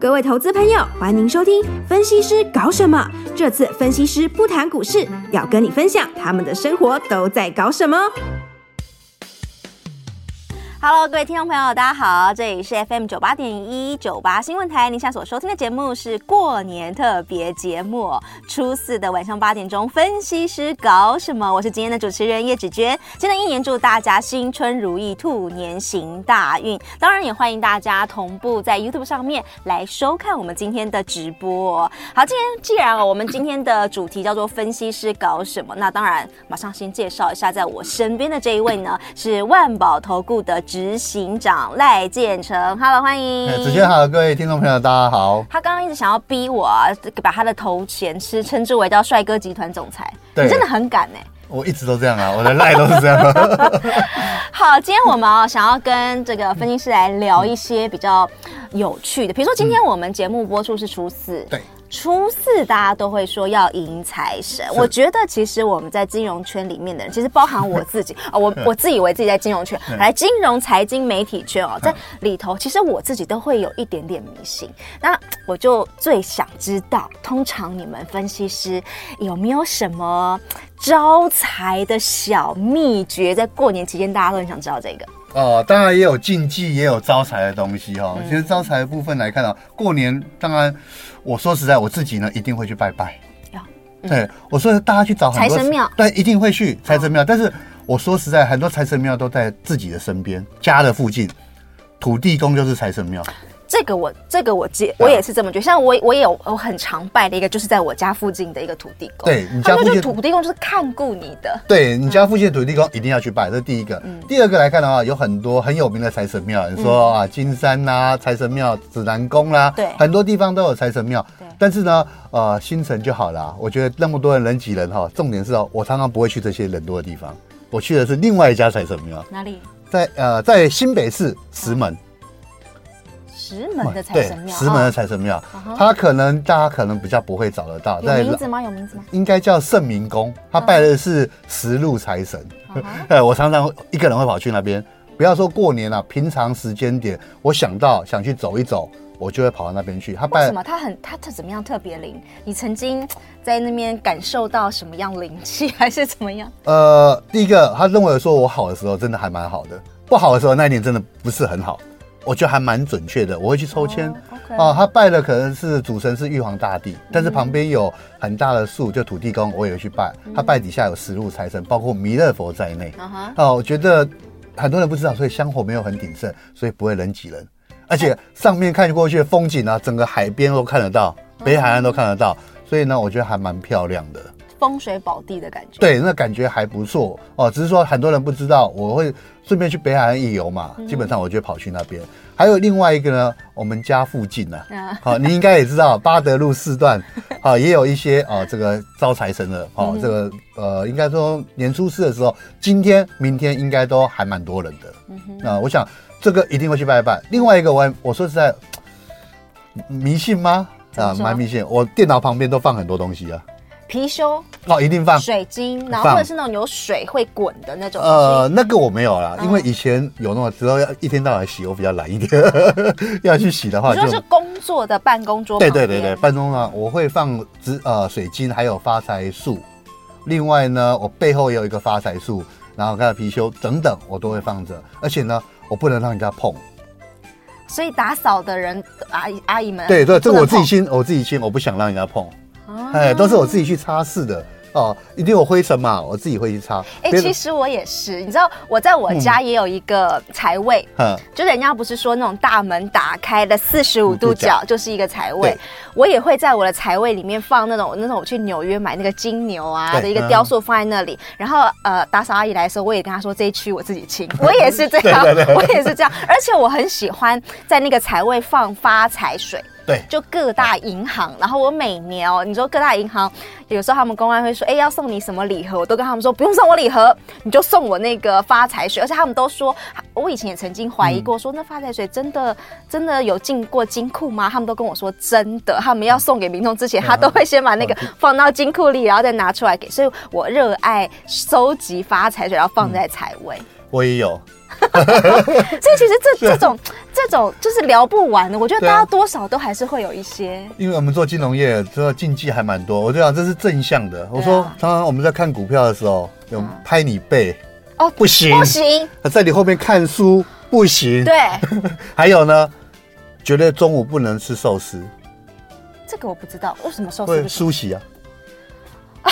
各位投资朋友，欢迎收听分析师搞什么？这次分析师不谈股市，要跟你分享他们的生活都在搞什么。Hello，各位听众朋友，大家好，这里是 FM 九八点一九八新闻台。您现在所收听的节目是过年特别节目，初四的晚上八点钟，分析师搞什么？我是今天的主持人叶芷娟。新的一年祝大家新春如意，兔年行大运。当然也欢迎大家同步在 YouTube 上面来收看我们今天的直播。好，今天既然我们今天的主题叫做分析师搞什么，那当然马上先介绍一下，在我身边的这一位呢，是万宝投顾的。执行长赖建成，Hello，欢迎。芷娟好，各位听众朋友，大家好。他刚刚一直想要逼我、啊，把他的头衔吃称之为叫帅哥集团总裁，你真的很敢呢、欸。我一直都这样啊，我的赖都是这样。好，今天我们啊想要跟这个分析师来聊一些比较有趣的，比如说今天我们节目播出是初四，对。初四大家都会说要迎财神，我觉得其实我们在金融圈里面的人，其实包含我自己啊，我我自以为自己在金融圈，来金融财经媒体圈哦，在里头，其实我自己都会有一点点迷信。那我就最想知道，通常你们分析师有没有什么招财的小秘诀？在过年期间，大家都很想知道这个。哦，当然也有禁忌，也有招财的东西哈、哦。其实招财的部分来看啊，过年当然，我说实在，我自己呢一定会去拜拜。嗯、对，我说大家去找很多财神庙，对，一定会去财神庙。但是我说实在，很多财神庙都在自己的身边，家的附近，土地公就是财神庙。这个我这个我接我也是这么觉得，像我我也有我很常拜的一个，就是在我家附近的一个土地公。对，你家附近的土地公就是看顾你的。对，你家附近的土地公一定要去拜，这是第一个。嗯。第二个来看的话，有很多很有名的财神庙，你说啊，金山呐，财神庙、指南宫啦，对，很多地方都有财神庙。对。但是呢，呃，新城就好了。我觉得那么多人人挤人哈，重点是哦，我常常不会去这些人多的地方，我去的是另外一家财神庙。哪里？在呃，在新北市石门。石门的财神庙，石门的财神庙，他可能大家可能比较不会找得到。有名字吗？有名字吗？应该叫圣明宫，他拜的是石路财神。哎，我常常一个人会跑去那边，不要说过年了，平常时间点，我想到想去走一走，我就会跑到那边去。他拜什么？他很他他怎么样特别灵？你曾经在那边感受到什么样灵气，还是怎么样？呃，第一个，他认为说我好的时候，真的还蛮好的；不好的时候，那一年真的不是很好。我觉得还蛮准确的，我会去抽签。哦，他拜的可能是主神是玉皇大帝，但是旁边有很大的树，就土地公，我也会去拜。他拜底下有十路财神，包括弥勒佛在内。哦，我觉得很多人不知道，所以香火没有很鼎盛，所以不会人挤人。而且上面看过去的风景啊，整个海边都看得到，北海岸都看得到，所以呢，我觉得还蛮漂亮的。风水宝地的感觉，对，那感觉还不错哦。只是说很多人不知道，我会顺便去北海岸一游嘛。嗯、基本上我就跑去那边。还有另外一个呢，我们家附近呢，好、啊哦，你应该也知道，八德路四段，好、哦，也有一些哦，这个招财神的哦，这个呃，应该说年初四的时候，今天、明天应该都还蛮多人的。那、嗯我想这个一定会去拜拜。另外一个我，我我说实在，迷信吗？啊，蛮迷信。我电脑旁边都放很多东西啊。貔貅哦，一定放水晶，然后或者是那种有水会滚的那种。呃，那个我没有啦，因为以前有那种，之后要一天到晚洗，我比较懒一点，要去洗的话，就是工作的办公桌。对对对对，办公桌我会放纸呃水晶，还有发财树。另外呢，我背后也有一个发财树，然后还有貔貅等等，我都会放着。而且呢，我不能让人家碰。所以打扫的人阿姨阿姨们，对对，这我自己心，我自己心，我不想让人家碰。哎，都是我自己去擦拭的哦，一定有灰尘嘛，我自己会去擦。哎、欸，其实我也是，你知道我在我家也有一个财位，嗯，就是人家不是说那种大门打开的四十五度角就是一个财位，我也会在我的财位里面放那种那种我去纽约买那个金牛啊的一个雕塑放在那里，然后呃打扫阿姨来的时候，我也跟她说这一区我自己清，我也是这样，我也是这样，而且我很喜欢在那个财位放发财水。对，就各大银行，然后我每年哦，你说各大银行，有时候他们公安会说，哎，要送你什么礼盒，我都跟他们说不用送我礼盒，你就送我那个发财水。而且他们都说，我以前也曾经怀疑过，说那发财水真的真的有进过金库吗？他们都跟我说真的，他们要送给民众之前，他都会先把那个放到金库里，然后再拿出来给。所以我热爱收集发财水，然后放在财位。我也有。所以其实这这种这种就是聊不完的，我觉得大家多少都还是会有一些。因为我们做金融业，这个禁忌还蛮多。我就讲这是正向的。我说，常常我们在看股票的时候，有拍你背哦，不行不行，在你后面看书不行。对，还有呢，绝对中午不能吃寿司。这个我不知道，为什么寿司会梳洗啊？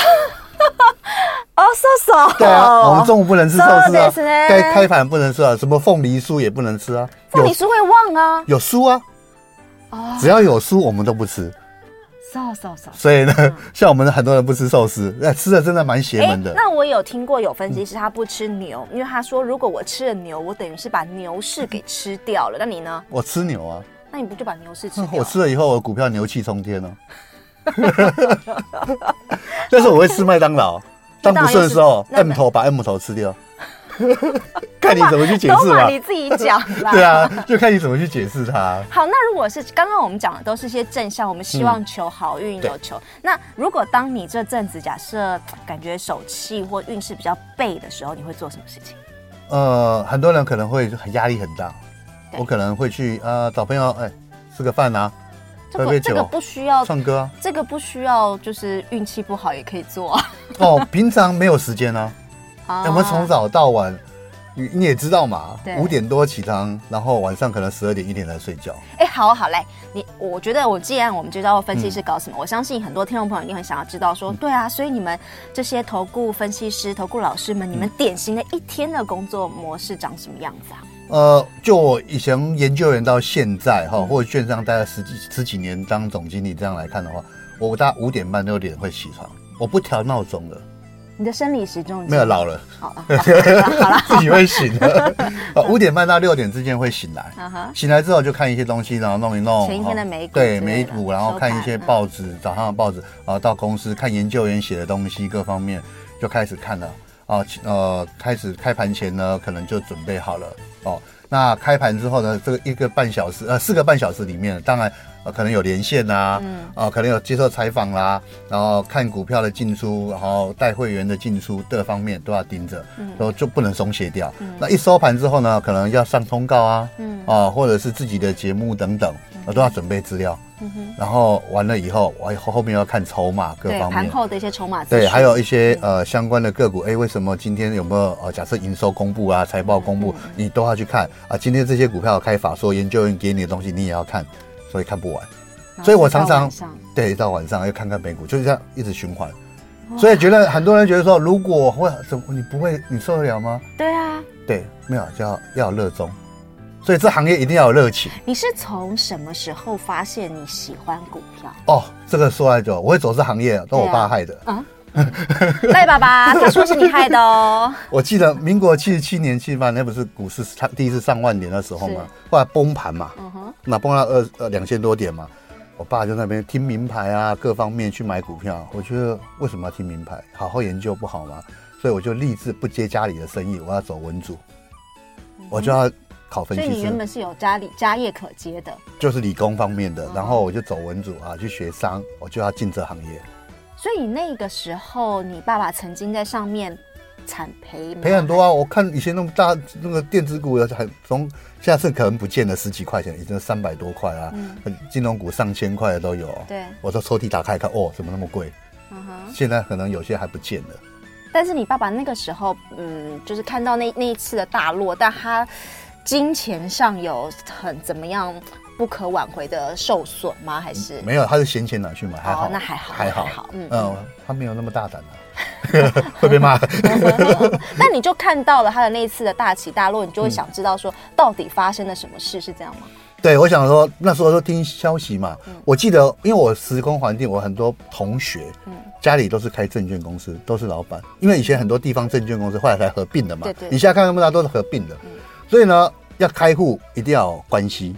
哦，寿司。对啊，我们中午不能吃寿司啊。该开盘不能吃啊，什么凤梨酥也不能吃啊。凤梨酥会旺啊？有酥啊。哦。只要有酥，我们都不吃。寿寿寿。所以呢，像我们很多人不吃寿司，那吃的真的蛮邪门的。那我有听过有分析师他不吃牛，因为他说如果我吃了牛，我等于是把牛市给吃掉了。那你呢？我吃牛啊。那你不就把牛市吃掉？我吃了以后，我的股票牛气冲天了。但是我会吃麦当劳。当不顺的时候，M 头把 M 头吃掉，看你怎么去解释吧。你自己讲 啦。对啊，就看你怎么去解释它。好，那如果是刚刚我们讲的都是些正向，我们希望求好运有求。那如果当你这阵子假设感觉手气或运势比较背的时候，你会做什么事情？呃，很多人可能会很压力很大，我可能会去呃找朋友哎吃个饭啊。这个这个不需要唱歌。啊，这个不需要，就是运气不好也可以做。啊。哦，平常没有时间啊，我们从早到晚，你你也知道嘛，五点多起床，然后晚上可能十二点一点才睡觉。哎，好好嘞，你我觉得我既然我们就知道分析师搞什么，我相信很多听众朋友一定很想要知道说，对啊，所以你们这些投顾分析师、投顾老师们，你们典型的一天的工作模式长什么样子啊？呃，就我以前研究员到现在哈，或者券商待了十几十几年当总经理这样来看的话，我大概五点半六点会起床，我不调闹钟的。你的生理时钟没有老 了，好了，好了，自己会醒的。五点半到六点之间会醒来，醒来之后就看一些东西，然后弄一弄前一天的美股，对美股，然后看一些报纸，早上的报纸，然后到公司看研究员写的东西，各方面就开始看了。啊，呃，开始开盘前呢，可能就准备好了哦。那开盘之后呢，这个一个半小时，呃，四个半小时里面，当然，呃，可能有连线啦，嗯，啊，可能有接受采访啦，然后看股票的进出，然后带会员的进出，各方面都要盯着，嗯，然后就不能松懈掉。嗯，那一收盘之后呢，可能要上通告啊，嗯，啊，或者是自己的节目等等，我都要准备资料。嗯哼，然后完了以后，我后后面要看筹码各方面，盘后的一些筹码，对，还有一些呃相关的个股，哎，为什么今天有没有呃假设营收公布啊，财报公布，你都要去看啊。今天这些股票开法说研究员给你的东西，你也要看，所以看不完。所以我常常对到晚上要看看美股，就是这样一直循环。所以觉得很多人觉得说，如果会怎么你不会你受得了吗？对啊，对，没有就要要热衷。所以这行业一定要有热情。你是从什么时候发现你喜欢股票？哦，这个说来就，我会走这行业都我爸害的。啊，赖爸爸，他说是你害的哦。我记得民国七十七年七八，那不是股市它第一次上万点的时候嘛，后来崩盘嘛，那崩到二呃两千多点嘛，我爸就那边听名牌啊，各方面去买股票。我觉得为什么要听名牌？好好研究不好吗？所以我就立志不接家里的生意，我要走文组，我就要。考分析师，所以你原本是有家里家业可接的，就是理工方面的，然后我就走文组啊，去学商，我就要进这行业。所以你那个时候，你爸爸曾经在上面惨赔赔很多啊！我看以前那么大那个电子股，很从下次可能不见了十几块钱，已经三百多块啊，嗯、金融股上千块的都有。对，我说抽屉打开看，哦，怎么那么贵？嗯哼，现在可能有些还不见了。但是你爸爸那个时候，嗯，就是看到那那一次的大落，但他。金钱上有很怎么样不可挽回的受损吗？还是没有？他是闲钱拿去买，还好，哦、那还好，还好，还好，嗯嗯，他没有那么大胆啊，会被骂。那你就看到了他的那一次的大起大落，你就会想知道说，到底发生了什么事？是这样吗？对，我想说那时候都听消息嘛，嗯、我记得，因为我时空环境，我很多同学，嗯，家里都是开证券公司，都是老板，因为以前很多地方证券公司后来才合并的嘛，对对，你现在看那么大都是合并的。嗯所以呢，要开户一定要有关系。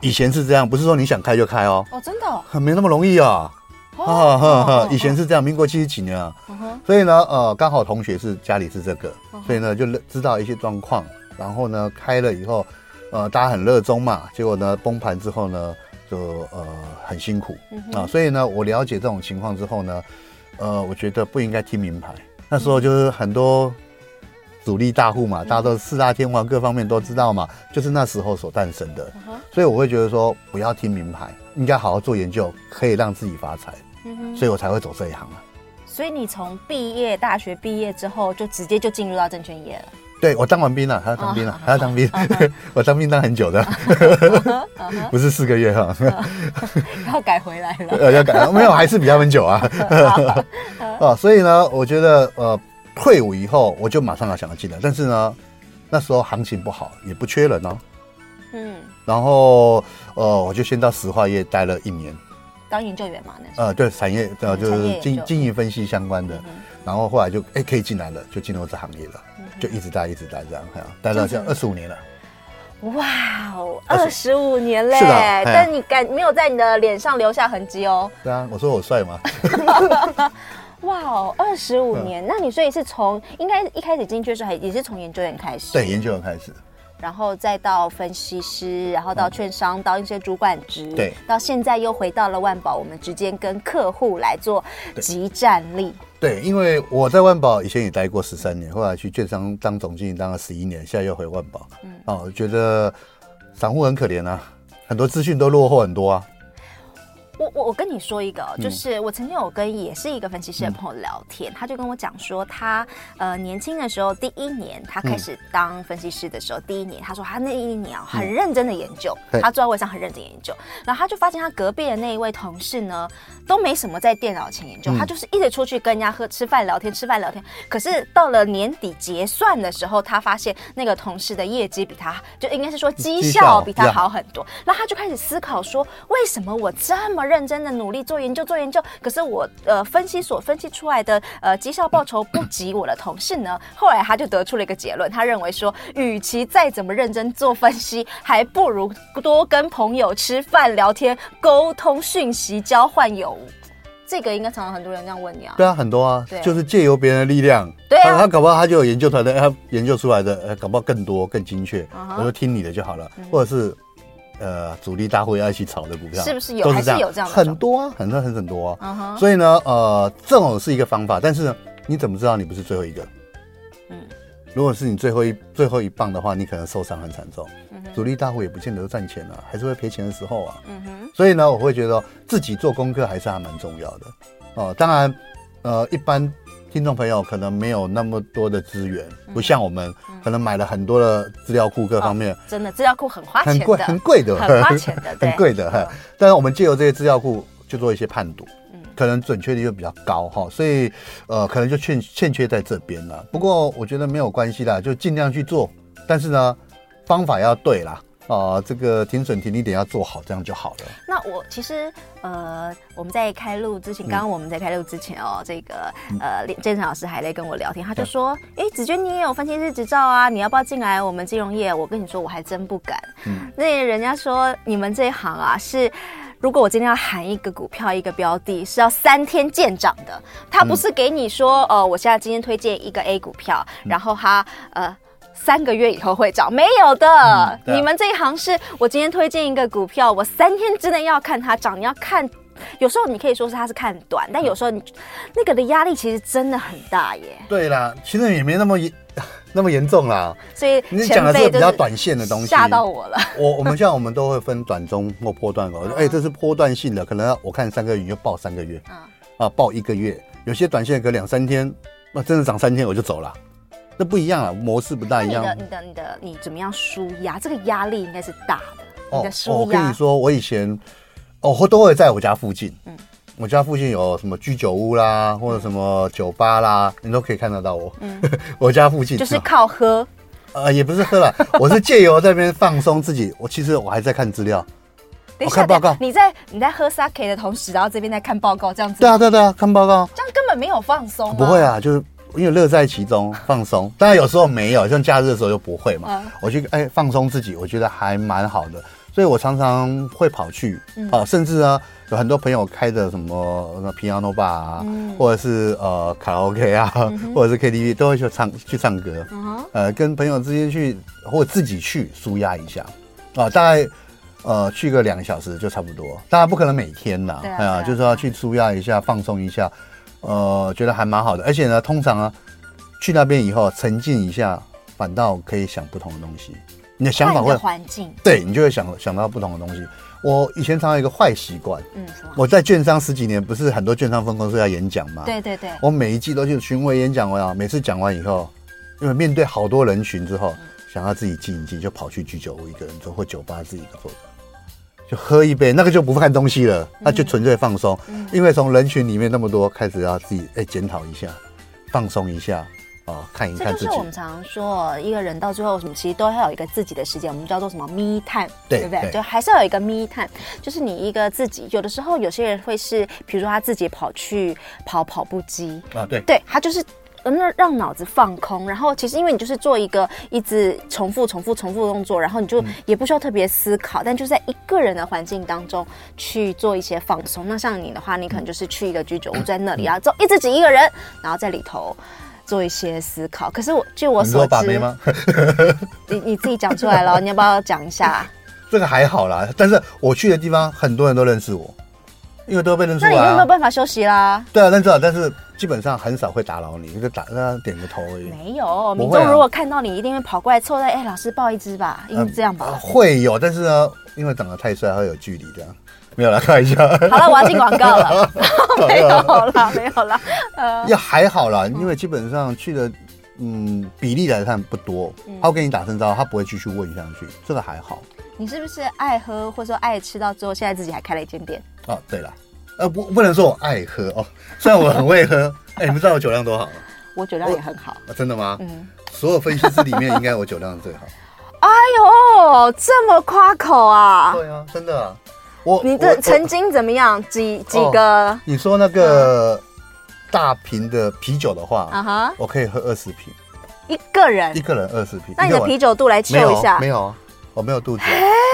以前是这样，不是说你想开就开哦。哦，真的、哦？很没那么容易啊。哈哈哈。以前是这样，民国七十几年啊。Uh. 所以呢，呃，刚好同学是家里是这个，uh. 所以呢就知道一些状况。然后呢，开了以后，呃，大家很热衷嘛。结果呢，崩盘之后呢，就呃很辛苦、uh. 啊。所以呢，我了解这种情况之后呢，呃，我觉得不应该听名牌。那时候就是很多。主力大户嘛，大家都四大天王各方面都知道嘛，就是那时候所诞生的。所以我会觉得说，不要听名牌，应该好好做研究，可以让自己发财。所以我才会走这一行啊。所以你从毕业，大学毕业之后，就直接就进入到证券业了。对，我当完兵了，还要当兵了，还要当兵。我当兵当很久的，不是四个月哈。要改回来了。呃，要改，没有，还是比他们久啊。啊，所以呢，我觉得呃，退伍以后我就马上要想要进来，但是呢，那时候行情不好，也不缺人哦。嗯。然后呃，我就先到石化业待了一年。当研究员嘛，那时候。呃，对，产业呃就是经经营分析相关的，然后后来就哎可以进来了，就进入这行业了。就一直待，一直待这样，待到现在二十五年了。哇哦，二十五年嘞！是的，但你感没有在你的脸上留下痕迹哦。对啊，我说我帅吗？哇哦，二十五年，那你所以是从应该一开始进去的时候，还也是从研究员开始？对，研究员开始。然后再到分析师，然后到券商，到一些主管职，对，到现在又回到了万宝，我们直接跟客户来做集战力。对，因为我在万宝以前也待过十三年，后来去券商当总经理当了十一年，现在又回万宝。嗯，哦，我觉得散户很可怜啊，很多资讯都落后很多啊。我我我跟你说一个，就是我曾经有跟也是一个分析师的朋友聊天，嗯、他就跟我讲说他，他呃年轻的时候第一年他开始当分析师的时候，嗯、第一年他说他那一年啊很认真的研究，嗯、他坐在位上很认真研究，然后他就发现他隔壁的那一位同事呢都没什么在电脑前研究，嗯、他就是一直出去跟人家喝吃饭聊天吃饭聊天，可是到了年底结算的时候，他发现那个同事的业绩比他就应该是说绩效比他好很多，然后他就开始思考说为什么我这么认真的努力做研究做研究，可是我呃分析所分析出来的呃绩效报酬不及我的同事呢。后来他就得出了一个结论，他认为说，与其再怎么认真做分析，还不如多跟朋友吃饭聊天，沟通讯息，交换有无。这个应该常常很多人这样问你啊。对啊，很多啊，对就是借由别人的力量。对啊，他搞不好他就有研究团队，他研究出来的，呃搞不好更多更精确。我就听你的就好了，或者是。呃，主力大户要一起炒的股票，是不是有？还是有这样很多啊，很多很很多啊。Uh huh. 所以呢，呃，这种是一个方法，但是呢，你怎么知道你不是最后一个？嗯，如果是你最后一最后一棒的话，你可能受伤很惨重。嗯、主力大户也不见得赚钱啊，还是会赔钱的时候啊。嗯哼。所以呢，我会觉得自己做功课还是还蛮重要的。哦、呃，当然，呃，一般。听众朋友可能没有那么多的资源，不像我们可能买了很多的资料库，各方面、哦、真的资料库很花钱贵，很贵的，很花钱的，很贵的。哈，但是我们借由这些资料库去做一些判读，嗯，可能准确率又比较高哈，所以呃，可能就欠欠缺在这边了。不过我觉得没有关系啦，就尽量去做，但是呢，方法要对啦。呃，这个停损停利点要做好，这样就好了。那我其实呃，我们在开录之前，刚刚我们在开录之前哦，这个呃，建成老师还在跟我聊天，他就说：“哎，子娟，你也有分析师执照啊，你要不要进来我们金融业？”我跟你说，我还真不敢。嗯，那人家说你们这一行啊，是如果我今天要喊一个股票一个标的，是要三天见涨的。它不是给你说呃，我现在今天推荐一个 A 股票，然后它呃。三个月以后会涨，没有的。嗯啊、你们这一行是我今天推荐一个股票，我三天之内要看它涨。你要看，有时候你可以说是他是看短，但有时候你那个的压力其实真的很大耶。对啦，其实也没那么严 那么严重啦。所以你讲的是比较短线的东西，吓到我了。我我们像我们都会分短中或波段哦。哎、欸，这是波段性的，可能我看三个月你就报三个月，嗯、啊，报一个月。有些短线隔两三天，那真的涨三天我就走了。那不一样啊，模式不大一样。你的、你的、你的，你怎么样舒压？这个压力应该是大的。哦，你的舒压。我跟你说，我以前哦，或都会在我家附近。嗯，我家附近有什么居酒屋啦，或者什么酒吧啦，你都可以看得到我。嗯，我家附近就是靠喝。呃，也不是喝了，我是借由在那边放松自己。我其实我还在看资料，我看报告。你在你在喝 sake 的同时，然后这边在看报告，这样子。对啊，对啊对啊，看报告。这样根本没有放松。不会啊，就是。因为乐在其中，放松。当然有时候没有，像假日的时候就不会嘛。我去哎放松自己，我觉得还蛮好的。所以我常常会跑去啊，甚至呢有很多朋友开的什么 piano bar 啊，或者是呃卡拉 OK 啊，或者是 KTV 都会去唱去唱歌。呃，跟朋友之间去或自己去舒压一下啊，大概呃去个两个小时就差不多。当然不可能每天呐，哎呀，就是要去舒压一下，放松一下。呃，觉得还蛮好的，而且呢，通常啊，去那边以后沉浸一下，反倒可以想不同的东西。你的想法会环境，对你就会想想到不同的东西。我以前常有一个坏习惯，嗯，我在券商十几年，不是很多券商分公司要演讲嘛？对对对，我每一季都去巡回演讲完啊，每次讲完以后，因为面对好多人群之后，想要自己静一静，就跑去居酒屋一个人坐，或酒吧自己坐，就喝一杯，那个就不看东西了，那就纯粹放松。因为从人群里面那么多，开始要自己哎检讨一下，放松一下。哦，看一看自己。这就是我们常常说，一个人到最后什么，其实都要有一个自己的时间，我们叫做什么 me time，对，对不对？对，就还是要有一个 me time，就是你一个自己。有的时候有些人会是，比如说他自己跑去跑跑步机啊，对，对他就是那让脑子放空。然后其实因为你就是做一个一直重复、重复、重复的动作，然后你就也不需要特别思考，嗯、但就在一个人的环境当中去做一些放松。那像你的话，你可能就是去一个居酒屋，在那里然后就一直挤一个人，然后在里头。做一些思考，可是我据我所知，你吗？你你自己讲出来了，你要不要讲一下？这个还好啦，但是我去的地方很多人都认识我，因为都被认出来、啊。那你有没有办法休息啦？对啊，认识了，但是基本上很少会打扰你，就打让他点个头而已。没有，民众如果看到你，一定会跑过来凑在，哎、欸，老师抱一只吧，应该这样吧、呃。会有，但是呢，因为长得太帅，会有距离这样。没有了，看一下。好了，我要进广告了。没有了，没有了。呃，也还好啦，因为基本上去的，嗯，比例来看不多。他会跟你打声招呼，他不会继续问下去，这个还好。你是不是爱喝，或者说爱吃到之后，现在自己还开了一间店？哦，对了，呃，不，不能说我爱喝哦，虽然我很会喝。哎，你们知道我酒量多好吗？我酒量也很好。啊，真的吗？嗯。所有分析师里面，应该我酒量最好。哎呦，这么夸口啊！对啊，真的啊。我你的曾经怎么样？几几个、哦？你说那个大瓶的啤酒的话，啊哈，我可以喝二十瓶，一个人，一个人二十瓶。那你的啤酒肚来测一下？没有，我没有肚子。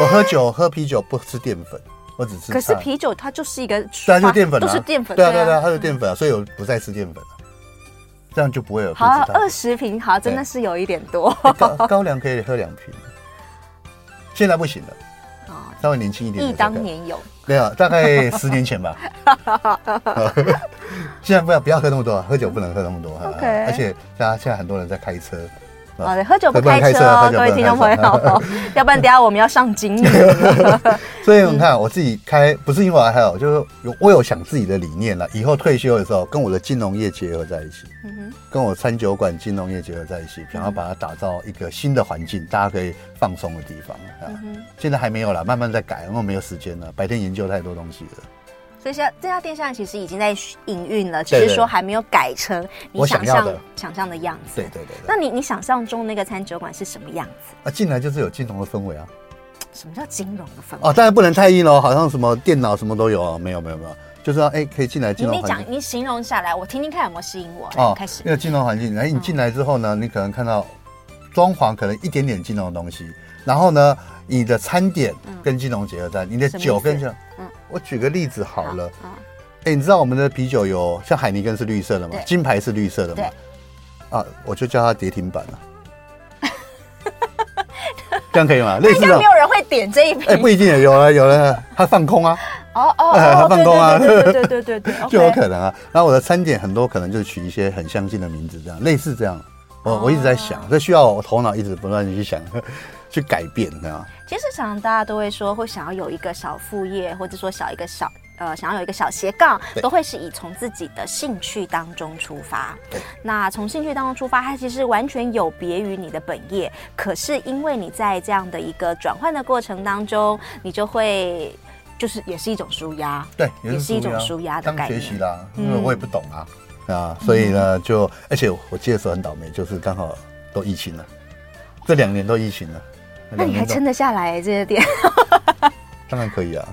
我喝酒喝啤酒不吃淀粉，我只吃。可是啤酒它就是一个，它就淀粉，都是淀粉。对啊对啊，它是淀粉啊，所以我不再吃淀粉了，这样就不会有。好，二十瓶，好，真的是有一点多。高高粱可以喝两瓶，现在不行了。稍微年轻一点，忆当年有，没有，大概十年前吧。现在不要不要喝那么多，喝酒不能喝那么多。而且大家现在很多人在开车。好的，喝酒不开车哦，各位听众朋友，要不然等下我们要上警语。所以你看，我自己开不是因为我还有，就是有我有想自己的理念了。以后退休的时候，跟我的金融业结合在一起，跟我餐酒馆金融业结合在一起，想要把它打造一个新的环境，大家可以放松的地方啊。现在还没有了，慢慢在改，因为没有时间了，白天研究太多东西了。所以现这家店现在其实已经在营运了，只是说还没有改成你想象想象的样子。对对对。那你你想象中那个餐酒馆是什么样子？啊，进来就是有金融的氛围啊。什么叫金融的氛围？哦，当然不能太硬哦，好像什么电脑什么都有哦。没有没有没有，就是说哎，可以进来金融。你讲，你形容下来，我听听看有没有吸引我。哦，开始。那个金融环境，哎，你进来之后呢，你可能看到装潢可能一点点金融的东西，然后呢，你的餐点跟金融结合在，你的酒跟着。嗯。我举个例子好了。哎，你知道我们的啤酒有像海尼根是绿色的吗？金牌是绿色的吗？啊，我就叫它跌停板了。这样可以吗？类似的。没有人会点这一瓶。哎，不一定，有了有了，它放空啊。哦哦，它放空啊。对对对对对。就有可能啊。然后我的餐点很多可能就取一些很相近的名字，这样类似这样。我我一直在想，这需要我头脑一直不断的去想，去改变，这样。其实常常大家都会说，会想要有一个小副业，或者说小一个小。呃，想要有一个小斜杠，都会是以从自己的兴趣当中出发。对，那从兴趣当中出发，它其实完全有别于你的本业。可是因为你在这样的一个转换的过程当中，你就会就是也是一种舒压，对，也是一种舒压的感觉。学习啦，因为我也不懂啊，嗯、啊，所以呢，就而且我记得时候很倒霉，就是刚好都疫情了，这两年都疫情了。那你还撑得下来、欸、这些店？当然可以啊。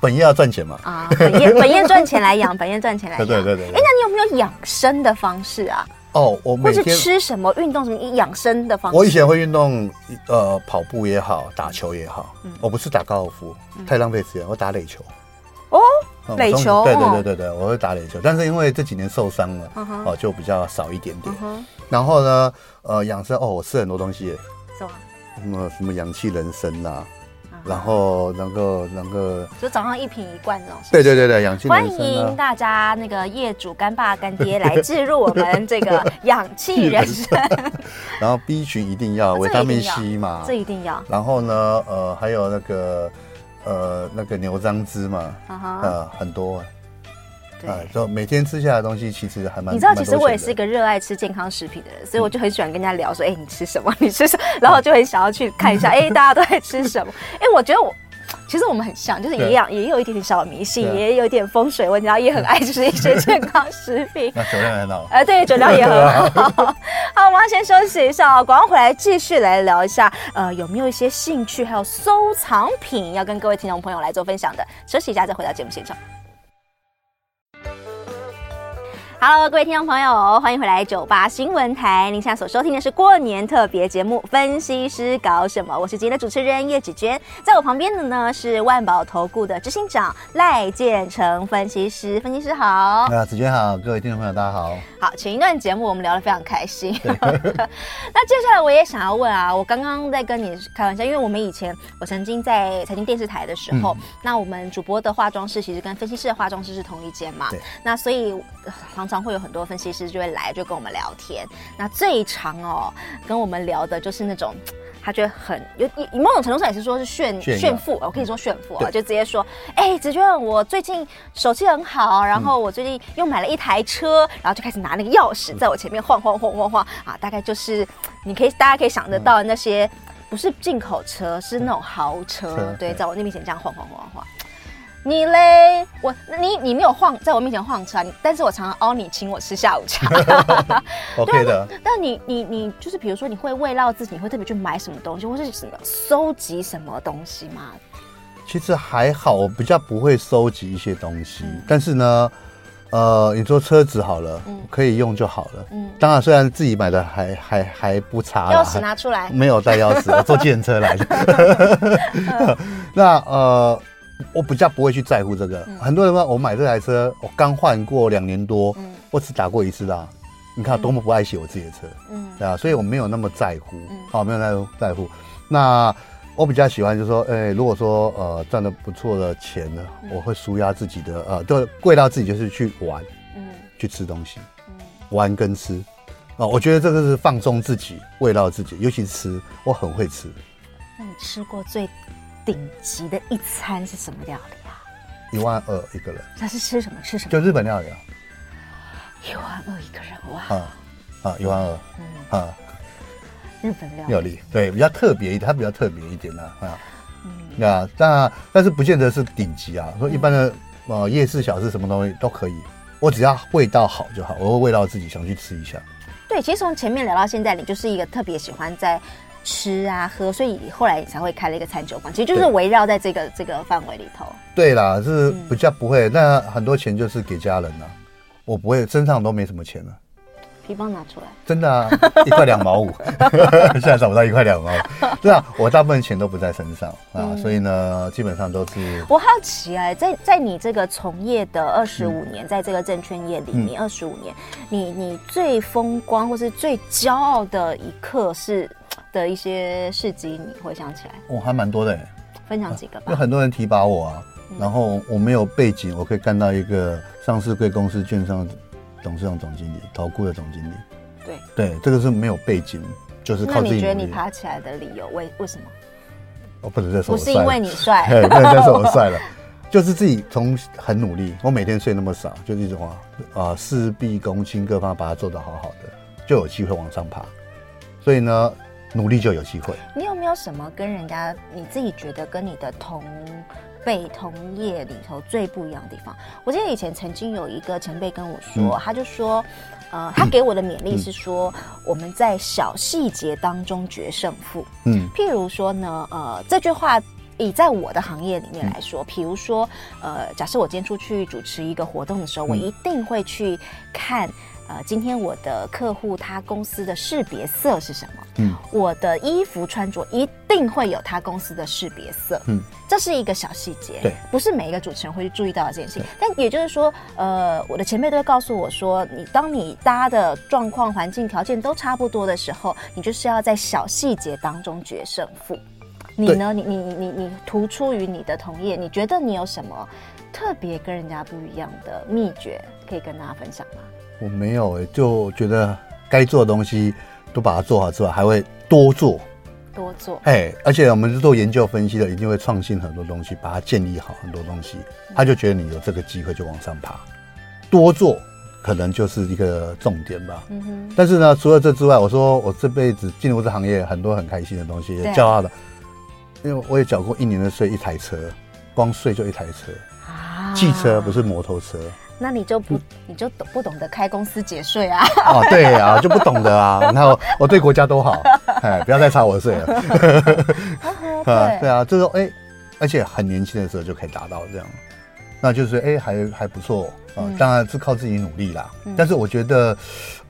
本业要赚钱嘛？啊，本业本业赚钱来养，本业赚钱来养。对对对对。哎，那你有没有养生的方式啊？哦，我每天或是吃什么、运动什么养生的方式？我以前会运动，呃，跑步也好，打球也好。嗯。我不是打高尔夫，太浪费时间。我打垒球。哦，垒球。对对对对对，我会打垒球，但是因为这几年受伤了，哦，就比较少一点点。然后呢，呃，养生哦，我吃很多东西。什么？什么什么氧气人参呐？然后能够能够就早上一瓶一罐这种。对对对对，氧气、啊、欢迎大家那个业主干爸干爹来置入我们这个 氧气人参。然后 B 群一定要维他命 C 嘛，这一定要。然后呢，呃，还有那个呃那个牛樟芝嘛，啊、uh -huh. 呃很多。对，就每天吃下来的东西其实还蛮。你知道，其实我也是一个热爱吃健康食品的人，所以我就很喜欢跟人家聊说，哎、嗯，你吃什么？你吃什么？然后我就很想要去看一下，哎，大家都在吃什么？哎，我觉得我其实我们很像，就是一样，也有一点点小迷信，也有一点风水问题，然后也很爱吃一些健康食品。那酒量很好。哎，对，酒量也很好。好，我们要先休息一下哦，广告回来继续来聊一下，呃，有没有一些兴趣还有收藏品要跟各位听众朋友来做分享的？休息一下再回到节目现场。Hello，各位听众朋友，欢迎回来九八新闻台。您现在所收听的是过年特别节目《分析师搞什么》，我是今天的主持人叶芷娟，在我旁边的呢是万宝投顾的执行长赖建成分析师。分析师好，啊，芷娟好，各位听众朋友大家好。好，前一段节目我们聊得非常开心。那接下来我也想要问啊，我刚刚在跟你开玩笑，因为我们以前我曾经在财经电视台的时候，嗯、那我们主播的化妆师其实跟分析师的化妆师是同一间嘛，对，那所以常常会有很多分析师就会来，就跟我们聊天。那最常哦，跟我们聊的就是那种，他觉得很有以某种程度上也是说是炫炫富，我可以说炫富啊，就直接说，哎、欸，芷娟，我最近手气很好，然后我最近又买了一台车，嗯、然后就开始拿那个钥匙在我前面晃晃晃晃晃啊，大概就是你可以大家可以想得到那些不是进口车，是那种豪车，车对，在我那面前这样晃晃晃晃。你嘞？我你你没有晃在我面前晃车，但是我常常凹你请我吃下午茶。OK 的。但你你你就是比如说你会慰劳自己，你会特别去买什么东西，或是什么收集什么东西吗？其实还好，我比较不会收集一些东西。嗯、但是呢，呃，你说车子好了，嗯、可以用就好了。嗯。当然，虽然自己买的还还还不差。钥匙拿出来。没有带钥匙，我坐计程车来的。那呃。我比较不会去在乎这个，嗯、很多人说我买这台车，我刚换过两年多，嗯，我只打过一次的，你看多么不爱惜我自己的车，嗯，对啊，所以我没有那么在乎，嗯，好，没有那么在乎。那我比较喜欢就是说，哎、欸，如果说呃赚的不错的钱呢，嗯，我会舒压自己的，呃，就贵到自己就是去玩，嗯，去吃东西，嗯，玩跟吃，啊、呃，我觉得这个是放松自己，慰劳自己，尤其是吃，我很会吃。那你吃过最？顶级的一餐是什么料理啊？一万二一个人。他是吃什么？吃什么？就日本料理啊。一万二一个人哇！啊啊，一万二。嗯啊，日本料理，料理对比较特别一点，它比较特别一点呢啊。嗯啊，但但是不见得是顶级啊。说一般的呃夜市小吃什么东西都可以，我只要味道好就好，我会味道自己想去吃一下。对，其实从前面聊到现在，你就是一个特别喜欢在。吃啊喝，所以后来你才会开了一个餐酒馆，其实就是围绕在这个这个范围里头。对啦，是比较不会，那、嗯、很多钱就是给家人了，我不会，身上都没什么钱了。皮包拿出来。真的啊，一块两毛五，现在找不到一块两毛五。对啊，我大部分钱都不在身上啊、嗯，所以呢，基本上都是。我好奇啊，在在你这个从业的二十五年、嗯，在这个证券业里面二十五年，你你最风光或是最骄傲的一刻是？的一些事迹，你回想起来，我、哦、还蛮多的，分享几个吧。有很多人提拔我啊，嗯、然后我没有背景，我可以干到一个上市贵公司券商董事长总经理、投顾的总经理。对对，这个是没有背景，就是靠自己。那你觉得你爬起来的理由为为什么？我不能再说，不是因为你帅，对，不能再说我帅了，就是自己从很努力，我每天睡那么少，就一直话啊，事必躬亲，各方把它做得好好的，就有机会往上爬。所以呢。努力就有机会。你有没有什么跟人家你自己觉得跟你的同辈同业里头最不一样的地方？我记得以前曾经有一个前辈跟我说，嗯、他就说，呃，他给我的勉励是说，嗯、我们在小细节当中决胜负。嗯，譬如说呢，呃，这句话以在我的行业里面来说，譬如说，呃，假设我今天出去主持一个活动的时候，我一定会去看。呃，今天我的客户他公司的识别色是什么？嗯，我的衣服穿着一定会有他公司的识别色。嗯，这是一个小细节，对，不是每一个主持人会去注意到的这件事情。但也就是说，呃，我的前辈都会告诉我说，你当你大家的状况、环境条件都差不多的时候，你就是要在小细节当中决胜负。你呢？你你你你你突出于你的同业，你觉得你有什么特别跟人家不一样的秘诀可以跟大家分享吗？我没有哎、欸，就觉得该做的东西都把它做好之外，还会多做。多做，哎，而且我们是做研究分析的，一定会创新很多东西，把它建立好很多东西，他就觉得你有这个机会就往上爬。多做可能就是一个重点吧。嗯哼。但是呢，除了这之外，我说我这辈子进入这行业，很多很开心的东西，也骄傲的，因为我也缴过一年的税，一台车，光税就一台车，啊，汽车不是摩托车。那你就不，你就懂不懂得开公司节税啊？哦，对啊，就不懂得啊。然后我对国家都好，哎，不要再查我的税了。啊对啊，就是说哎，而且很年轻的时候就可以达到这样，那就是哎，还还不错啊。当然是靠自己努力啦。但是我觉得，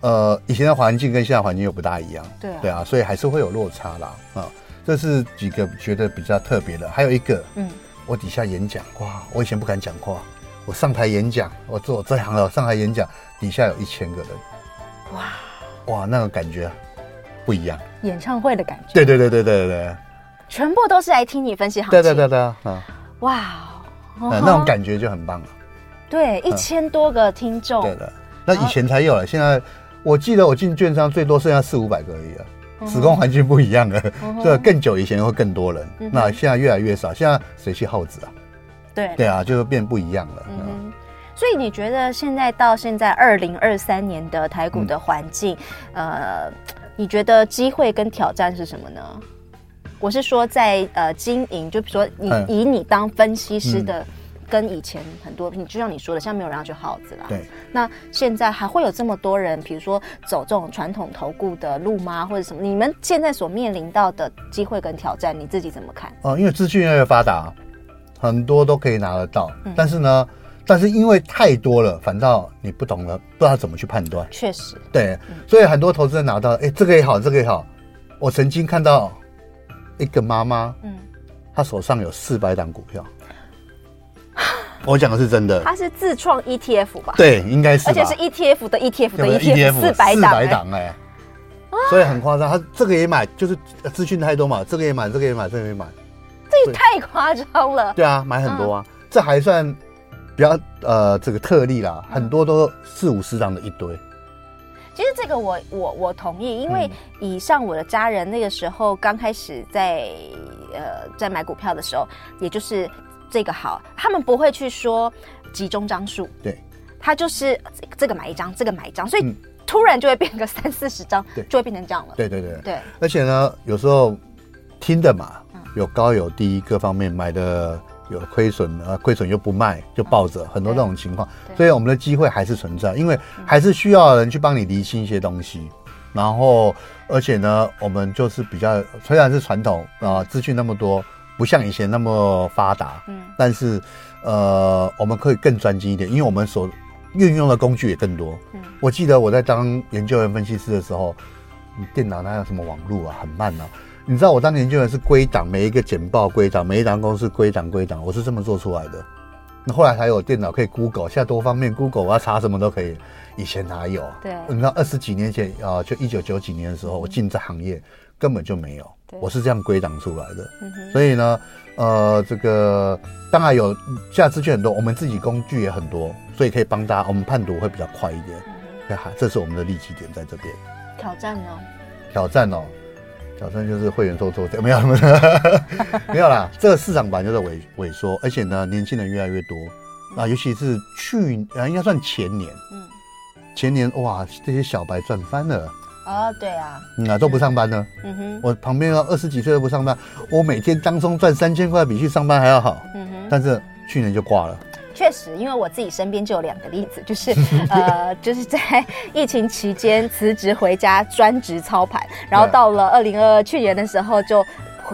呃，以前的环境跟现在环境又不大一样。对对啊，所以还是会有落差啦。啊，这是几个觉得比较特别的。还有一个，嗯，我底下演讲，哇，我以前不敢讲话。我上台演讲，我做这行的上台演讲，底下有一千个人，哇。哇，那个感觉不一样，演唱会的感觉。对对对对对对，全部都是来听你分析行情。对对对对啊，哇，那种感觉就很棒了。对，一千多个听众。对的，那以前才有了，现在我记得我进券商最多剩下四五百个而已啊，时空环境不一样了，这更久以前会更多人，那现在越来越少，现在谁去耗子啊？对对啊，就变不一样了。嗯，所以你觉得现在到现在二零二三年的台股的环境，嗯、呃，你觉得机会跟挑战是什么呢？我是说在呃经营，就比如说你以你当分析师的，跟以前很多，你就像你说的，像没有人要去耗子啦。对。那现在还会有这么多人，比如说走这种传统投顾的路吗？或者什么？你们现在所面临到的机会跟挑战，你自己怎么看？哦，因为资讯越来越发达。很多都可以拿得到，嗯、但是呢，但是因为太多了，反倒你不懂了，不知道怎么去判断。确实，对，嗯、所以很多投资人拿到，哎，这个也好，这个也好。我曾经看到一个妈妈，嗯，她手上有四百档股票，我讲的是真的。她是自创 ETF 吧？对，应该是，而且是 ETF 的 ETF 的 ETF 四百档，四百档哎，所以很夸张。他这个也买，就是资讯太多嘛，这个也买，这个也买，这个也买。这也太夸张了。对啊，买很多啊，嗯、这还算比较呃这个特例啦，很多都四五十张的一堆。其实这个我我我同意，因为以上我的家人那个时候刚开始在呃在买股票的时候，也就是这个好，他们不会去说集中张数，对，他就是这个买一张，这个买一张，所以突然就会变个三四十张，对，就会变成这样了。对对对。对，而且呢，有时候听的嘛。有高有低，各方面买的有亏损，呃，亏损又不卖，就抱着，很多这种情况，所以我们的机会还是存在，因为还是需要人去帮你厘清一些东西，然后而且呢，我们就是比较虽然是传统啊，资讯那么多，不像以前那么发达，嗯，但是呃，我们可以更专精一点，因为我们所运用的工具也更多。嗯，我记得我在当研究员分析师的时候，电脑哪有什么网络啊，很慢啊。你知道我当年究员是归档，每一个简报归档，每一档公司归档归档，我是这么做出来的。那后来还有电脑可以 Google，现在多方便，Google 我要查什么都可以。以前哪有？对，你知道二十几年前啊，就一九九几年的时候，我进这行业根本就没有。对我是这样归档出来的。所以呢，呃，这个当然有，现在资讯很多，我们自己工具也很多，所以可以帮大家，我们判读会比较快一点。这是我们的利基点在这边。挑战哦？挑战哦。挑战就是会员做做掉，没有 没有啦。这个市场版就是萎萎缩，而且呢，年轻人越来越多。啊，尤其是去啊，应该算前年，嗯，前年哇，这些小白赚翻了。哦，对啊，嗯啊，都不上班呢，嗯哼，我旁边二十几岁都不上班，我每天当中赚三千块，比去上班还要好，嗯哼，但是去年就挂了。确实，因为我自己身边就有两个例子，就是 呃，就是在疫情期间辞职回家专职操盘，然后到了二零二二去年的时候就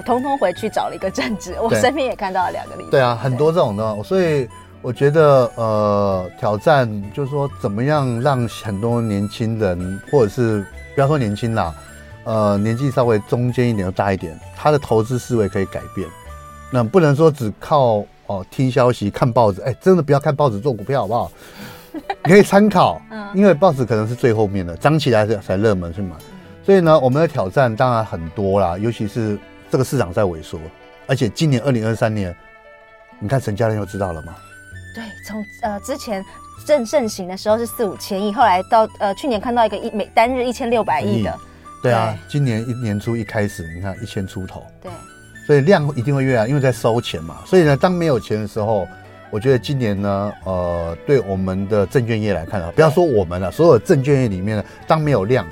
通通回去找了一个正职。我身边也看到了两个例子。对啊，很多这种的，所以我觉得呃，挑战就是说怎么样让很多年轻人，或者是不要说年轻啦，呃，年纪稍微中间一点又大一点，他的投资思维可以改变。那不能说只靠。哦，听消息、看报纸，哎、欸，真的不要看报纸做股票，好不好？你可以参考，嗯，因为报纸可能是最后面的，涨起来才热门去买。所以呢，我们的挑战当然很多啦，尤其是这个市场在萎缩，而且今年二零二三年，你看成交量又知道了吗？对，从呃之前正盛行的时候是四五千亿，后来到呃去年看到一个一每单日一千六百亿的。对啊，对今年一年初一开始，你看一千出头。对，所以量一定会越来，因为在收钱嘛。所以呢，当没有钱的时候，我觉得今年呢，呃，对我们的证券业来看啊，不要说我们了，所有证券业里面呢，当没有量，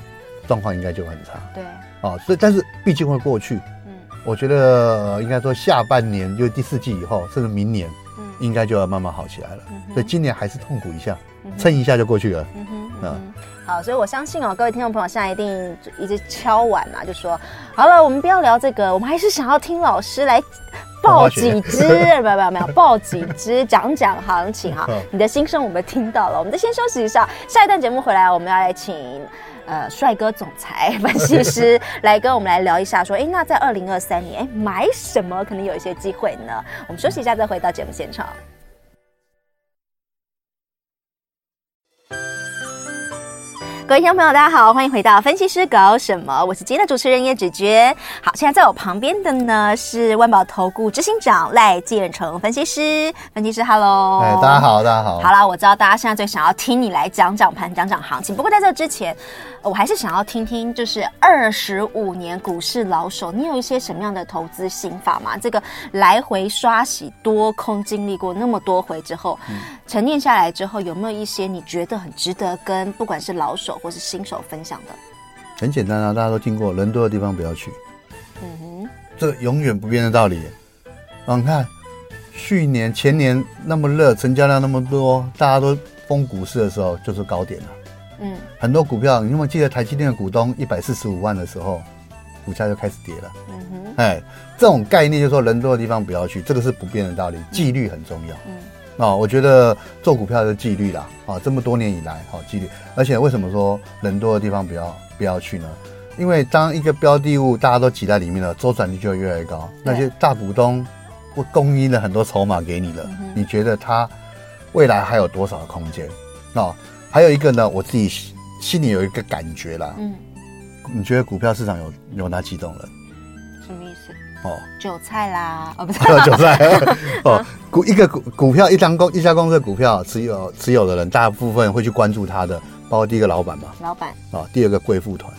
状况应该就很差。对，啊，所以但是毕竟会过去。嗯，我觉得应该说下半年就第四季以后，甚至明年，嗯，应该就要慢慢好起来了。嗯，所以今年还是痛苦一下，撑一下就过去了。嗯哼，啊。好，所以我相信哦，各位听众朋友现在一定一直敲碗啊，就说好了，我们不要聊这个，我们还是想要听老师来报几支，没有没有没有，报几支讲讲行情哈。你的心声我们听到了，我们就先休息一下，下一段节目回来，我们要来请呃帅哥总裁分析师 来跟我们来聊一下，说哎，那在二零二三年，哎买什么可能有一些机会呢？我们休息一下再回到节目现场。各位听众朋友，大家好，欢迎回到分析师搞什么？我是今天的主持人叶芷娟。好，现在在我旁边的呢是万宝投顾执行长赖建成分析师。分析师，Hello，哎，大家好，大家好。好啦，我知道大家现在最想要听你来讲讲盘、讲讲行情。不过在这之前，我还是想要听听，就是二十五年股市老手，你有一些什么样的投资心法吗？这个来回刷洗多空经历过那么多回之后，嗯、沉淀下来之后，有没有一些你觉得很值得跟不管是老手或是新手分享的？很简单啊，大家都听过，人多的地方不要去。嗯哼，这个永远不变的道理。啊，你看去年、前年那么热，成交量那么多，大家都疯股市的时候，就是高点了。嗯，很多股票，你有没有记得台积电的股东一百四十五万的时候，股价就开始跌了。嗯哼，哎，这种概念就是说人多的地方不要去，这个是不变的道理，纪律很重要。嗯。啊，我觉得做股票的纪律啦，啊，这么多年以来，好纪律。而且为什么说人多的地方不要不要去呢？因为当一个标的物大家都挤在里面了，周转率就会越来越高。那些大股东会供应了很多筹码给你了，你觉得它未来还有多少的空间？啊，还有一个呢，我自己心里有一个感觉啦。嗯，你觉得股票市场有有哪几种人？哦，韭菜啦，哦不是，韭菜。哦，股一个股股票一张公一家公司的股票持有持有的人，大部分会去关注他的，包括第一个老板嘛，老板。啊，第二个贵妇团，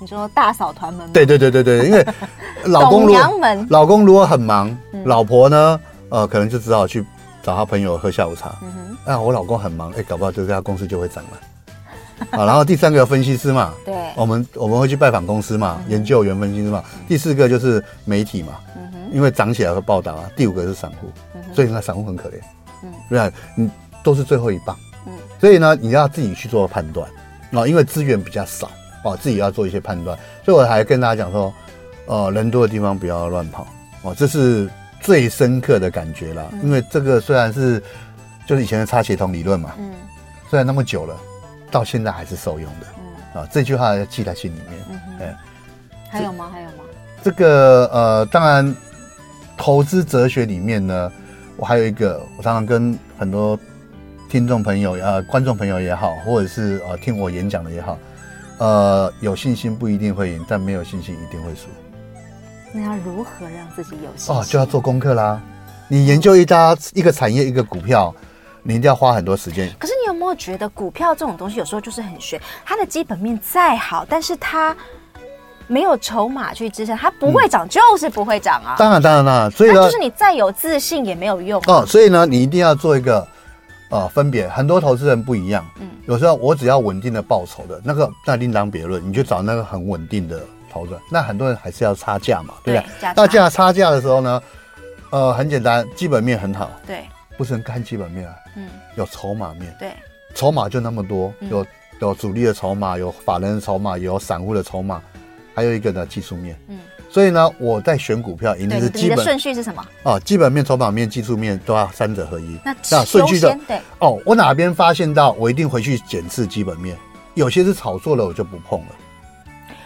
你说大嫂团们吗？对对对对对，因为 老公如果老公如果很忙，老婆呢，呃，可能就只好去找他朋友喝下午茶。嗯哼，啊，我老公很忙，哎，搞不好这家公司就会涨了。啊，然后第三个分析师嘛，对，我们我们会去拜访公司嘛，研究员分析师嘛。第四个就是媒体嘛，因为涨起来会报道啊。第五个是散户，所以那散户很可怜，嗯，对啊，你都是最后一棒，嗯，所以呢，你要自己去做判断啊，因为资源比较少啊，自己要做一些判断。所以我还跟大家讲说，呃，人多的地方不要乱跑哦，这是最深刻的感觉啦。因为这个虽然是就是以前的差协同理论嘛，嗯，虽然那么久了。到现在还是受用的，嗯啊，这句话要记在心里面。还有吗？还有吗？这个呃，当然，投资哲学里面呢，我还有一个，我常常跟很多听众朋友呃，观众朋友也好，或者是呃听我演讲的也好，呃，有信心不一定会赢，但没有信心一定会输。那要如何让自己有信心？哦，就要做功课啦。你研究一家一个产业一个股票。你一定要花很多时间。可是你有没有觉得股票这种东西有时候就是很玄？它的基本面再好，但是它没有筹码去支撑，它不会涨，就是不会涨啊。当然，当然啦。所以呢，就是你再有自信也没有用哦。所以呢，你一定要做一个呃分别。很多投资人不一样，嗯，有时候我只要稳定的报酬的那个，那另当别论。你就找那个很稳定的投资。那很多人还是要差价嘛，对不对？那价差价的时候呢，呃，很简单，基本面很好，对。不是很看基本面啊，嗯，有筹码面，对，筹码就那么多，有有主力的筹码，有法人的筹码，有散户的筹码，还有一个呢技术面，嗯，所以呢，我在选股票一定是基本顺序是什么？哦，基本面、筹码面、技术面都要三者合一。那那顺序的对哦，我哪边发现到，我一定回去检视基本面，有些是炒作了，我就不碰了。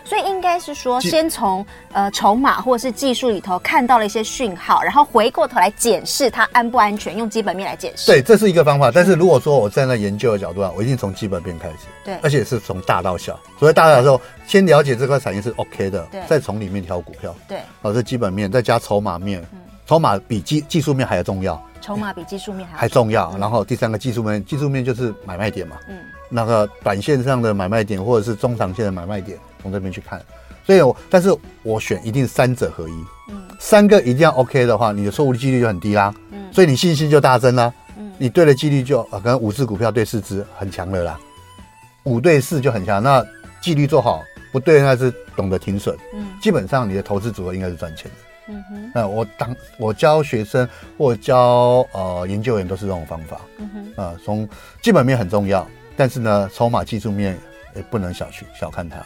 所以应应该是说，先从呃筹码或者是技术里头看到了一些讯号，然后回过头来检视它安不安全，用基本面来检视。对，这是一个方法。但是如果说我站在研究的角度啊，我一定从基本面开始。对，而且是从大到小。所以大到小的时候，先了解这块产业是 OK 的，再从里面挑股票。对，好，这基本面再加筹码面，筹码比技技术面还要重要。筹码比技术面还还重要。然后第三个技术面，技术面就是买卖点嘛。嗯。那个短线上的买卖点，或者是中长线的买卖点，从这边去看。所以我，但是我选一定三者合一。嗯，三个一定要 OK 的话，你的错误的几率就很低啦。嗯，所以你信心就大增啦。嗯，你对的几率就啊，可能五只股票对四只很强了啦，五对四就很强。那纪律做好，不对那是懂得停损。嗯，基本上你的投资组合应该是赚钱的。嗯哼，那我当我教学生或教呃研究员都是这种方法。嗯哼，啊，从基本面很重要。但是呢，筹码技术面也不能小觑小看它。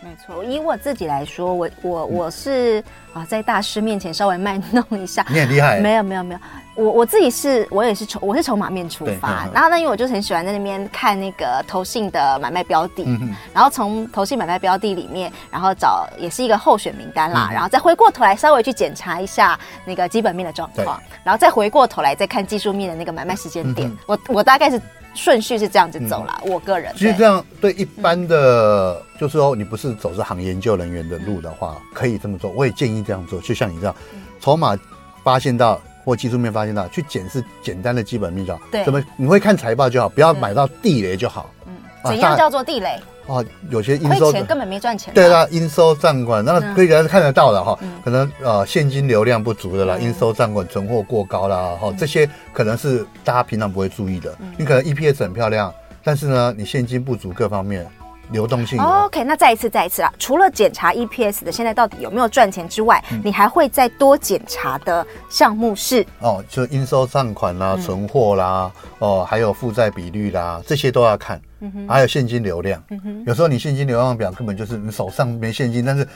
没错，以我自己来说，我我我是啊，在大师面前稍微卖弄一下。你很厉害。没有没有没有，我我自己是，我也是筹，我是筹码面出发。然后呢，因为我就很喜欢在那边看那个投信的买卖标的，嗯、然后从投信买卖标的里面，然后找也是一个候选名单啦，嗯、然后再回过头来稍微去检查一下那个基本面的状况，然后再回过头来再看技术面的那个买卖时间点。嗯、我我大概是。顺序是这样子走啦，嗯、我个人其实这样对一般的，嗯、就是说你不是走这行研究人员的路的话，嗯、可以这么做。我也建议这样做，就像你这样，筹码、嗯、发现到或技术面发现到，去检视简单的基本面就好。对，怎么你会看财报就好，不要买到地雷就好。嗯，怎样叫做地雷？哦，有些应收钱根本没赚钱。对啦，应收账款那可以是看得到的哈，可能呃现金流量不足的啦，应收账款存货过高啦，哈，这些可能是大家平常不会注意的。你可能 EPS 很漂亮，但是呢，你现金不足各方面。流动性。OK，那再一次，再一次啦。除了检查 EPS 的现在到底有没有赚钱之外，嗯、你还会再多检查的项目是哦，就应收账款啦、存货啦，嗯、哦，还有负债比率啦，这些都要看。嗯哼，还有现金流量。嗯哼，有时候你现金流量表根本就是你手上没现金，但是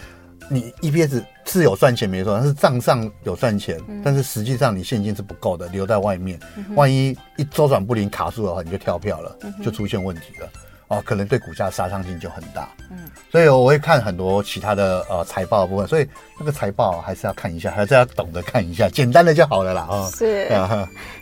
你 EPS 是有赚钱没错，但是账上有赚钱，嗯、但是实际上你现金是不够的，留在外面，万一一周转不灵卡住的话，你就跳票了，嗯、就出现问题了。哦，可能对股价杀伤性就很大，嗯，所以我会看很多其他的呃财报的部分，所以那个财报还是要看一下，还是要懂得看一下，简单的就好了啦，哦，是，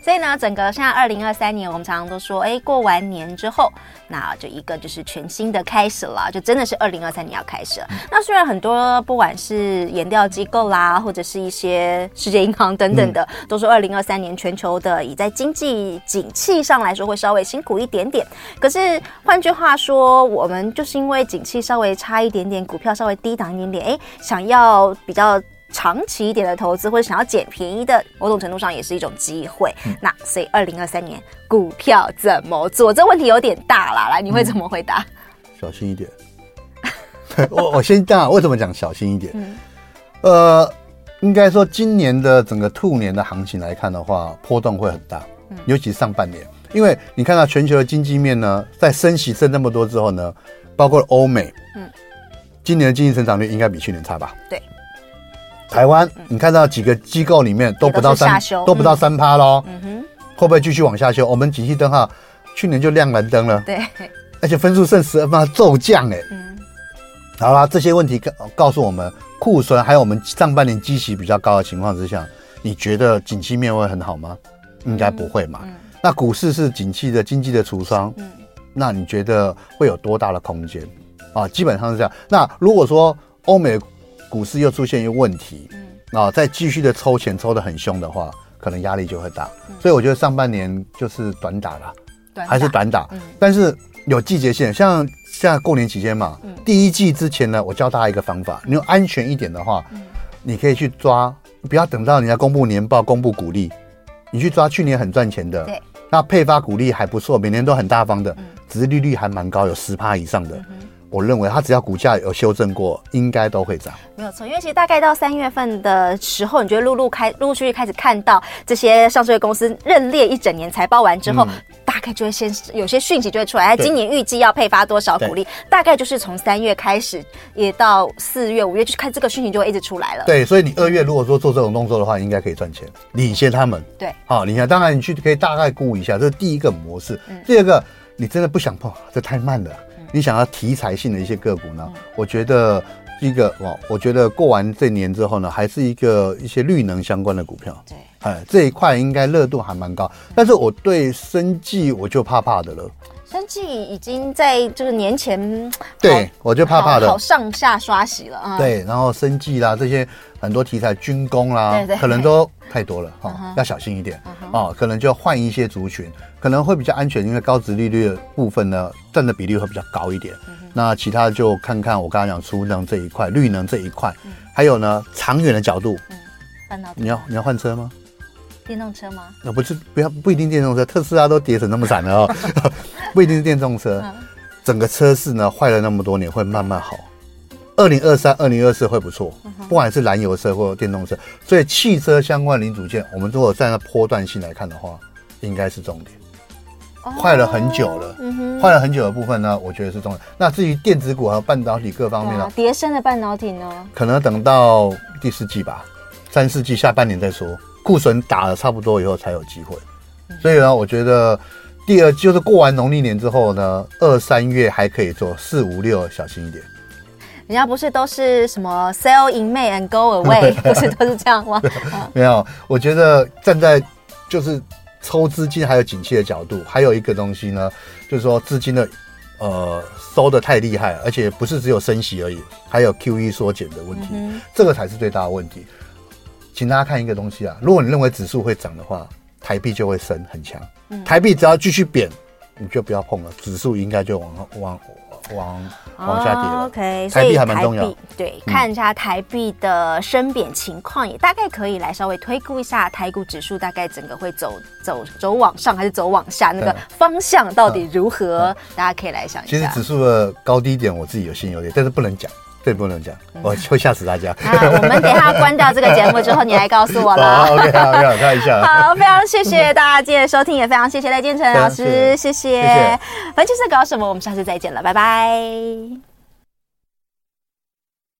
所以呢，整个现在二零二三年，我们常常都说，哎，过完年之后，那就一个就是全新的开始了，就真的是二零二三年要开始了。嗯、那虽然很多不管是研调机构啦，或者是一些世界银行等等的，嗯、都说二零二三年全球的以在经济景气上来说会稍微辛苦一点点，可是换句话。话说，我们就是因为景气稍微差一点点，股票稍微低档一点点，哎，想要比较长期一点的投资，或者想要捡便宜的，某种程度上也是一种机会。嗯、那所以，二零二三年股票怎么做？这问题有点大啦，来，你会怎么回答？嗯、小心一点。我我先讲，为什么讲小心一点？嗯、呃，应该说今年的整个兔年的行情来看的话，波动会很大，尤其上半年。因为你看到全球的经济面呢，在升息升那么多之后呢，包括欧美，嗯，今年的经济成长率应该比去年差吧？对。台湾，嗯、你看到几个机构里面都不到三，都，都不到三趴喽。嗯哼。会不会继续往下修？我们景气灯号去年就亮蓝灯了。对。而且分数剩十二趴，骤降哎。嗯。好啦，这些问题告告诉我们，库存还有我们上半年基期比较高的情况之下，你觉得景气面会很好吗？应该不会嘛。嗯。嗯那股市是景气的经济的橱窗，嗯，那你觉得会有多大的空间啊？基本上是这样。那如果说欧美股市又出现一个问题，嗯，啊，再继续的抽钱抽的很凶的话，可能压力就会大。嗯，所以我觉得上半年就是短打了，短打，还是短打。嗯，但是有季节性，像现在过年期间嘛，嗯，第一季之前呢，我教大家一个方法，你要安全一点的话，嗯，你可以去抓，不要等到人家公布年报、公布股利，你去抓去年很赚钱的，对。那配发股利还不错，每年都很大方的，殖利率还蛮高，有十趴以上的。我认为它只要股价有修正过，应该都会涨。没有错，因为其实大概到三月份的时候，你觉得陆陆开陆陆续续开始看到这些上市公司认列一整年财报完之后，嗯、大概就会先有些讯息就会出来，它今年预计要配发多少股利，大概就是从三月开始，也到四月、五月，就看这个讯息就会一直出来了。对，所以你二月如果说做这种动作的话，应该可以赚钱，领先他们。对，好，你看，当然你去可以大概估一下，这是第一个模式。嗯、第二个，你真的不想碰，这太慢了。你想要题材性的一些个股呢？我觉得一个哦，我觉得过完这年之后呢，还是一个一些绿能相关的股票。对，哎，这一块应该热度还蛮高，但是我对生计我就怕怕的了。生计已经在就是年前，对我就怕怕的，好上下刷洗了啊。对，然后生计啦这些很多题材，军工啦，对对，可能都太多了哈，要小心一点哦。可能就换一些族群，可能会比较安全，因为高值利率的部分呢，占的比例会比较高一点。那其他就看看我刚刚讲储能这一块、绿能这一块，还有呢长远的角度，嗯，你要你要换车吗？电动车吗？那不是不要不一定电动车，特斯拉都跌成那么惨了哦，不一定是电动车。整个车市呢坏了那么多年，会慢慢好。二零二三、二零二四会不错，不管是燃油车或者电动车。所以汽车相关零组件，我们如果站在波段性来看的话，应该是重点。坏了很久了，坏了很久的部分呢，我觉得是重点。那至于电子股和半导体各方面呢，叠升的半导体呢，可能等到第四季吧，三四季下半年再说。库存打了差不多以后才有机会，所以呢，我觉得第二就是过完农历年之后呢，二三月还可以做，四五六小心一点。人家不是都是什么 sell in May and go away，不是都是这样吗？没有，我觉得站在就是抽资金还有景气的角度，还有一个东西呢，就是说资金的呃收的太厉害，而且不是只有升息而已，还有 QE 缩减的问题，嗯、这个才是最大的问题。请大家看一个东西啊，如果你认为指数会涨的话，台币就会升很强。嗯、台币只要继续贬，你就不要碰了，指数应该就往往往往下跌了。哦、OK，台币还蛮重要。对，看一下台币的升贬情况，也大概可以来稍微推估一下台股指数大概整个会走走走往上还是走往下，那个方向到底如何？嗯嗯、大家可以来想一下。其实指数的高低点我自己有心有点，但是不能讲。这不能讲，我会吓死大家。啊，我们等一下关掉这个节目之后，你来告诉我了。OK，好，好，看一下。好，非常谢谢大家今天的收听，也非常谢谢赖建成老师，谢谢。谢谢。反正就是搞什么，我们下次再见了，拜拜。